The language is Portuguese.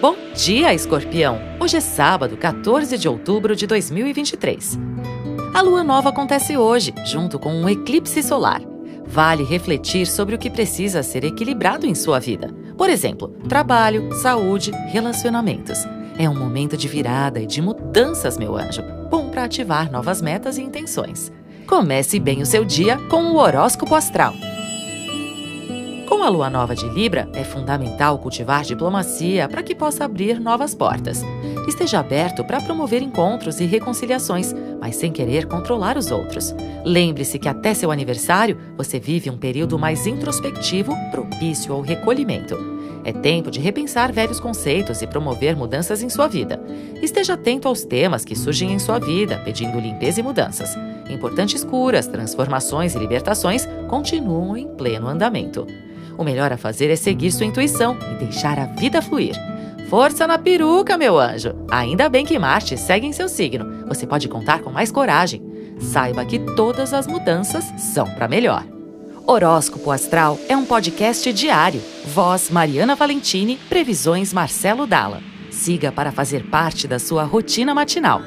Bom dia, escorpião! Hoje é sábado, 14 de outubro de 2023. A lua nova acontece hoje, junto com um eclipse solar. Vale refletir sobre o que precisa ser equilibrado em sua vida. Por exemplo, trabalho, saúde, relacionamentos. É um momento de virada e de mudanças, meu anjo. Bom para ativar novas metas e intenções. Comece bem o seu dia com o horóscopo astral. Com a lua nova de Libra, é fundamental cultivar diplomacia para que possa abrir novas portas. Esteja aberto para promover encontros e reconciliações, mas sem querer controlar os outros. Lembre-se que até seu aniversário você vive um período mais introspectivo, propício ao recolhimento. É tempo de repensar velhos conceitos e promover mudanças em sua vida. Esteja atento aos temas que surgem em sua vida, pedindo limpeza e mudanças. Importantes curas, transformações e libertações continuam em pleno andamento. O melhor a fazer é seguir sua intuição e deixar a vida fluir. Força na peruca, meu anjo! Ainda bem que Marte segue em seu signo. Você pode contar com mais coragem. Saiba que todas as mudanças são para melhor. Horóscopo Astral é um podcast diário. Voz Mariana Valentini, previsões Marcelo Dalla. Siga para fazer parte da sua rotina matinal.